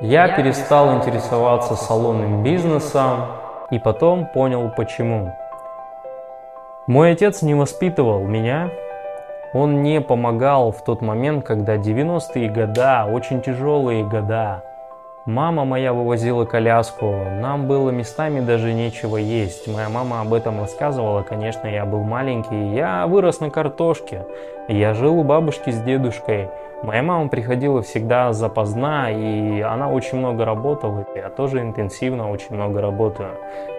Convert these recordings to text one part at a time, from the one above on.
Я перестал интересоваться салонным бизнесом и потом понял почему. Мой отец не воспитывал меня, он не помогал в тот момент, когда 90-е года, очень тяжелые года, Мама моя вывозила коляску, нам было местами даже нечего есть. Моя мама об этом рассказывала, конечно, я был маленький. Я вырос на картошке, я жил у бабушки с дедушкой. Моя мама приходила всегда запоздна, и она очень много работала. Я тоже интенсивно очень много работаю.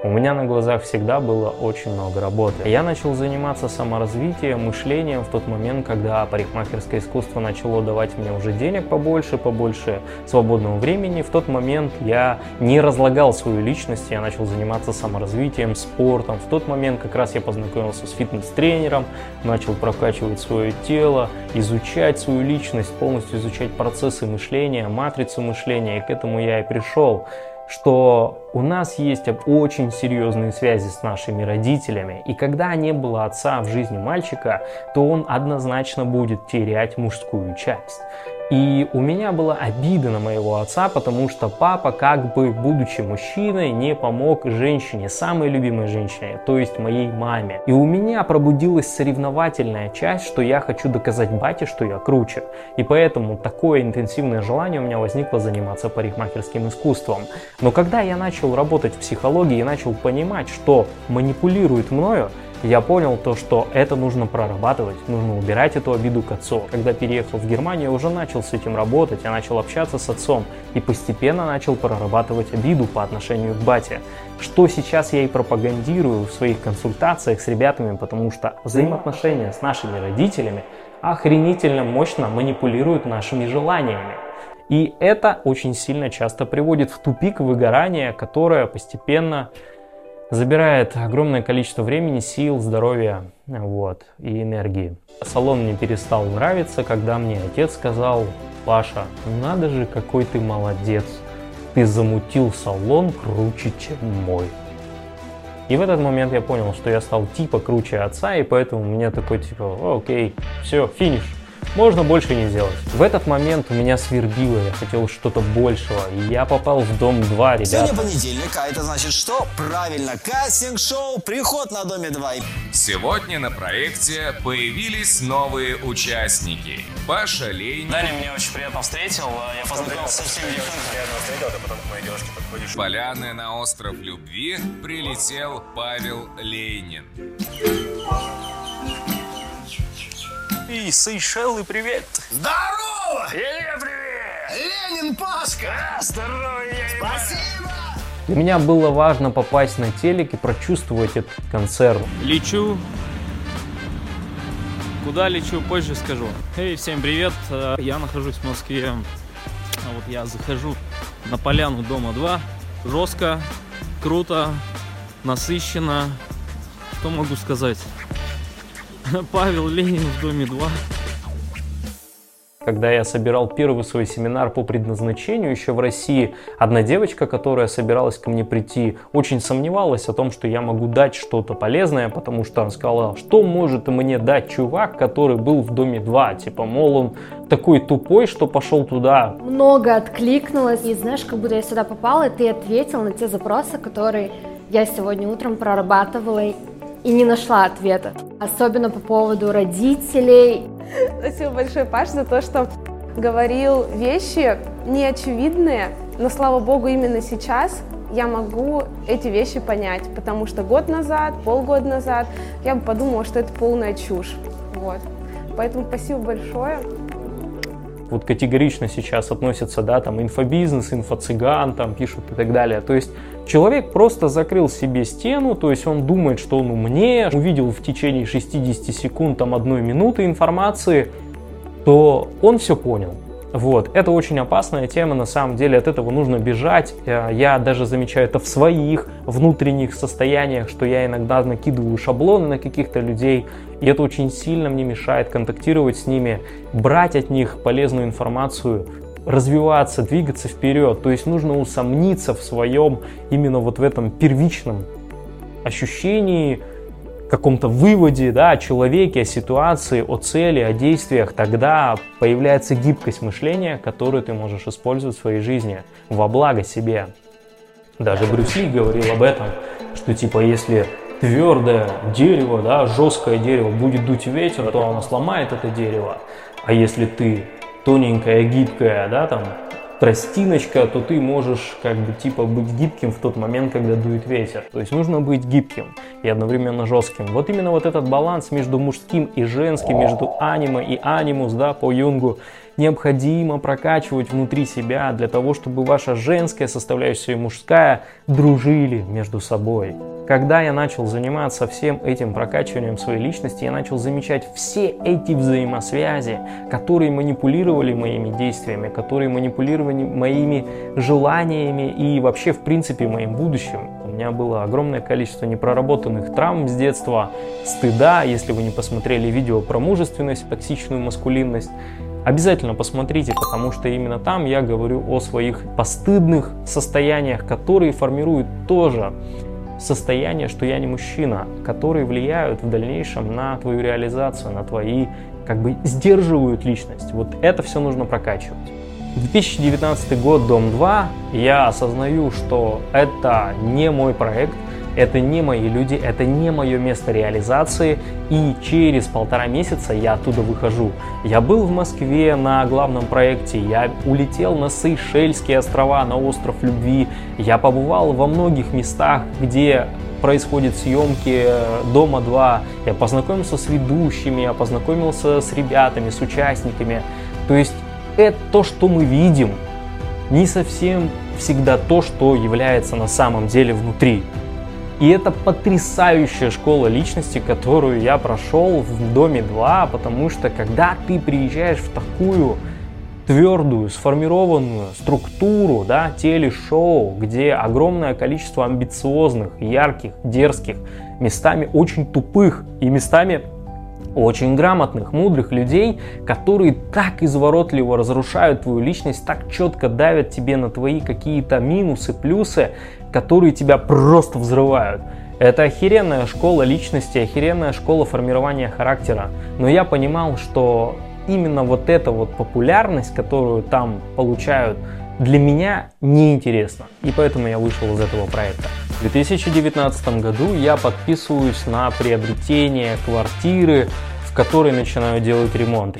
У меня на глазах всегда было очень много работы. Я начал заниматься саморазвитием, мышлением в тот момент, когда парикмахерское искусство начало давать мне уже денег побольше, побольше свободного времени. В тот момент я не разлагал свою личность, я начал заниматься саморазвитием, спортом. В тот момент как раз я познакомился с фитнес-тренером, начал прокачивать свое тело, изучать свою личность, возможность полностью изучать процессы мышления, матрицу мышления, и к этому я и пришел, что у нас есть очень серьезные связи с нашими родителями, и когда не было отца в жизни мальчика, то он однозначно будет терять мужскую часть. И у меня была обида на моего отца, потому что папа, как бы будучи мужчиной, не помог женщине, самой любимой женщине, то есть моей маме. И у меня пробудилась соревновательная часть, что я хочу доказать бате, что я круче. И поэтому такое интенсивное желание у меня возникло заниматься парикмахерским искусством. Но когда я начал работать в психологии и начал понимать, что манипулирует мною, я понял то, что это нужно прорабатывать, нужно убирать эту обиду к отцу. Когда переехал в Германию, я уже начал с этим работать, я начал общаться с отцом и постепенно начал прорабатывать обиду по отношению к бате. Что сейчас я и пропагандирую в своих консультациях с ребятами, потому что взаимоотношения с нашими родителями охренительно мощно манипулируют нашими желаниями. И это очень сильно часто приводит в тупик выгорания, которое постепенно забирает огромное количество времени, сил, здоровья вот, и энергии. Салон мне перестал нравиться, когда мне отец сказал, Паша, надо же, какой ты молодец, ты замутил салон круче, чем мой. И в этот момент я понял, что я стал типа круче отца, и поэтому мне такой типа, окей, все, финиш можно больше не сделать. В этот момент у меня свербило, я хотел что-то большего, и я попал в Дом 2, ребята. Сегодня понедельник, а это значит что? Правильно, кастинг-шоу «Приход на Доме 2». Сегодня на проекте появились новые участники. Паша Лейн. Даня меня очень приятно встретил, а я познакомился со всеми девушками. Приятно встретил, ты потом к моей девушке подходишь. Поляны на остров любви прилетел Павел Лейнин. И Сейшелы, привет! Здорово! Илья, привет! Ленин Пашка! А, здорово, я Спасибо! Для меня было важно попасть на телек и прочувствовать этот концерт. Лечу. Куда лечу, позже скажу. Эй, всем привет. Э, Я нахожусь в Москве. А Вот я захожу на поляну дома 2. Жестко, круто, насыщенно. Что могу сказать? Павел Ленин в доме 2. Когда я собирал первый свой семинар по предназначению еще в России, одна девочка, которая собиралась ко мне прийти, очень сомневалась о том, что я могу дать что-то полезное, потому что она сказала, что может мне дать чувак, который был в доме 2, типа, мол, он такой тупой, что пошел туда. Много откликнулось, и знаешь, как будто я сюда попала, и ты ответил на те запросы, которые я сегодня утром прорабатывала и не нашла ответа. Особенно по поводу родителей. Спасибо большое, Паш, за то, что говорил вещи неочевидные, но, слава богу, именно сейчас я могу эти вещи понять, потому что год назад, полгода назад я бы подумала, что это полная чушь. Вот. Поэтому спасибо большое. Вот категорично сейчас относятся, да, там, инфобизнес, инфо-цыган, там, пишут и так далее. То есть человек просто закрыл себе стену, то есть он думает, что он умнее, увидел в течение 60 секунд, там, одной минуты информации, то он все понял. Вот, это очень опасная тема, на самом деле от этого нужно бежать. Э, Я даже замечаю это в своих внутренних состояниях, что я иногда накидываю шаблоны на каких-то людей, и это очень сильно мне мешает контактировать с ними, брать от них полезную информацию, развиваться, двигаться вперед. То есть нужно усомниться в своем, именно вот в этом первичном ощущении каком-то выводе, да, о человеке, о ситуации, о цели, о действиях, тогда появляется гибкость мышления, которую ты можешь использовать в своей жизни во благо себе. Даже Брюс Ли говорил об этом, что типа если твердое дерево, да, жесткое дерево будет дуть ветер, то оно сломает это дерево. А если ты тоненькая, гибкая, да, там, тростиночка, то ты можешь как бы типа быть гибким в тот момент, когда дует ветер. То есть нужно быть гибким и одновременно жестким. Вот именно вот этот баланс между мужским и женским, между аниме и анимус, да, по Юнгу, необходимо прокачивать внутри себя для того, чтобы ваша женская составляющая и мужская дружили между собой. Когда я начал заниматься всем этим прокачиванием своей личности, я начал замечать все эти взаимосвязи, которые манипулировали моими действиями, которые манипулировали моими желаниями и вообще, в принципе, моим будущим. У меня было огромное количество непроработанных травм с детства, стыда, если вы не посмотрели видео про мужественность, токсичную маскулинность, Обязательно посмотрите, потому что именно там я говорю о своих постыдных состояниях, которые формируют тоже состояние, что я не мужчина, которые влияют в дальнейшем на твою реализацию, на твои, как бы сдерживают личность. Вот это все нужно прокачивать. 2019 год, Дом 2, я осознаю, что это не мой проект, это не мои люди, это не мое место реализации, и через полтора месяца я оттуда выхожу. Я был в Москве на главном проекте, я улетел на Сейшельские острова, на остров Любви, я побывал во многих местах, где происходят съемки Дома 2, я познакомился с ведущими, я познакомился с ребятами, с участниками. То есть это то, что мы видим, не совсем всегда то, что является на самом деле внутри. И это потрясающая школа личности, которую я прошел в Доме 2, потому что когда ты приезжаешь в такую твердую, сформированную структуру, да, телешоу, где огромное количество амбициозных, ярких, дерзких, местами очень тупых и местами очень грамотных, мудрых людей, которые так изворотливо разрушают твою личность, так четко давят тебе на твои какие-то минусы, плюсы, которые тебя просто взрывают. Это охеренная школа личности, охеренная школа формирования характера. Но я понимал, что именно вот эта вот популярность, которую там получают, для меня неинтересна. И поэтому я вышел из этого проекта. В 2019 году я подписываюсь на приобретение квартиры, в которой начинаю делать ремонт.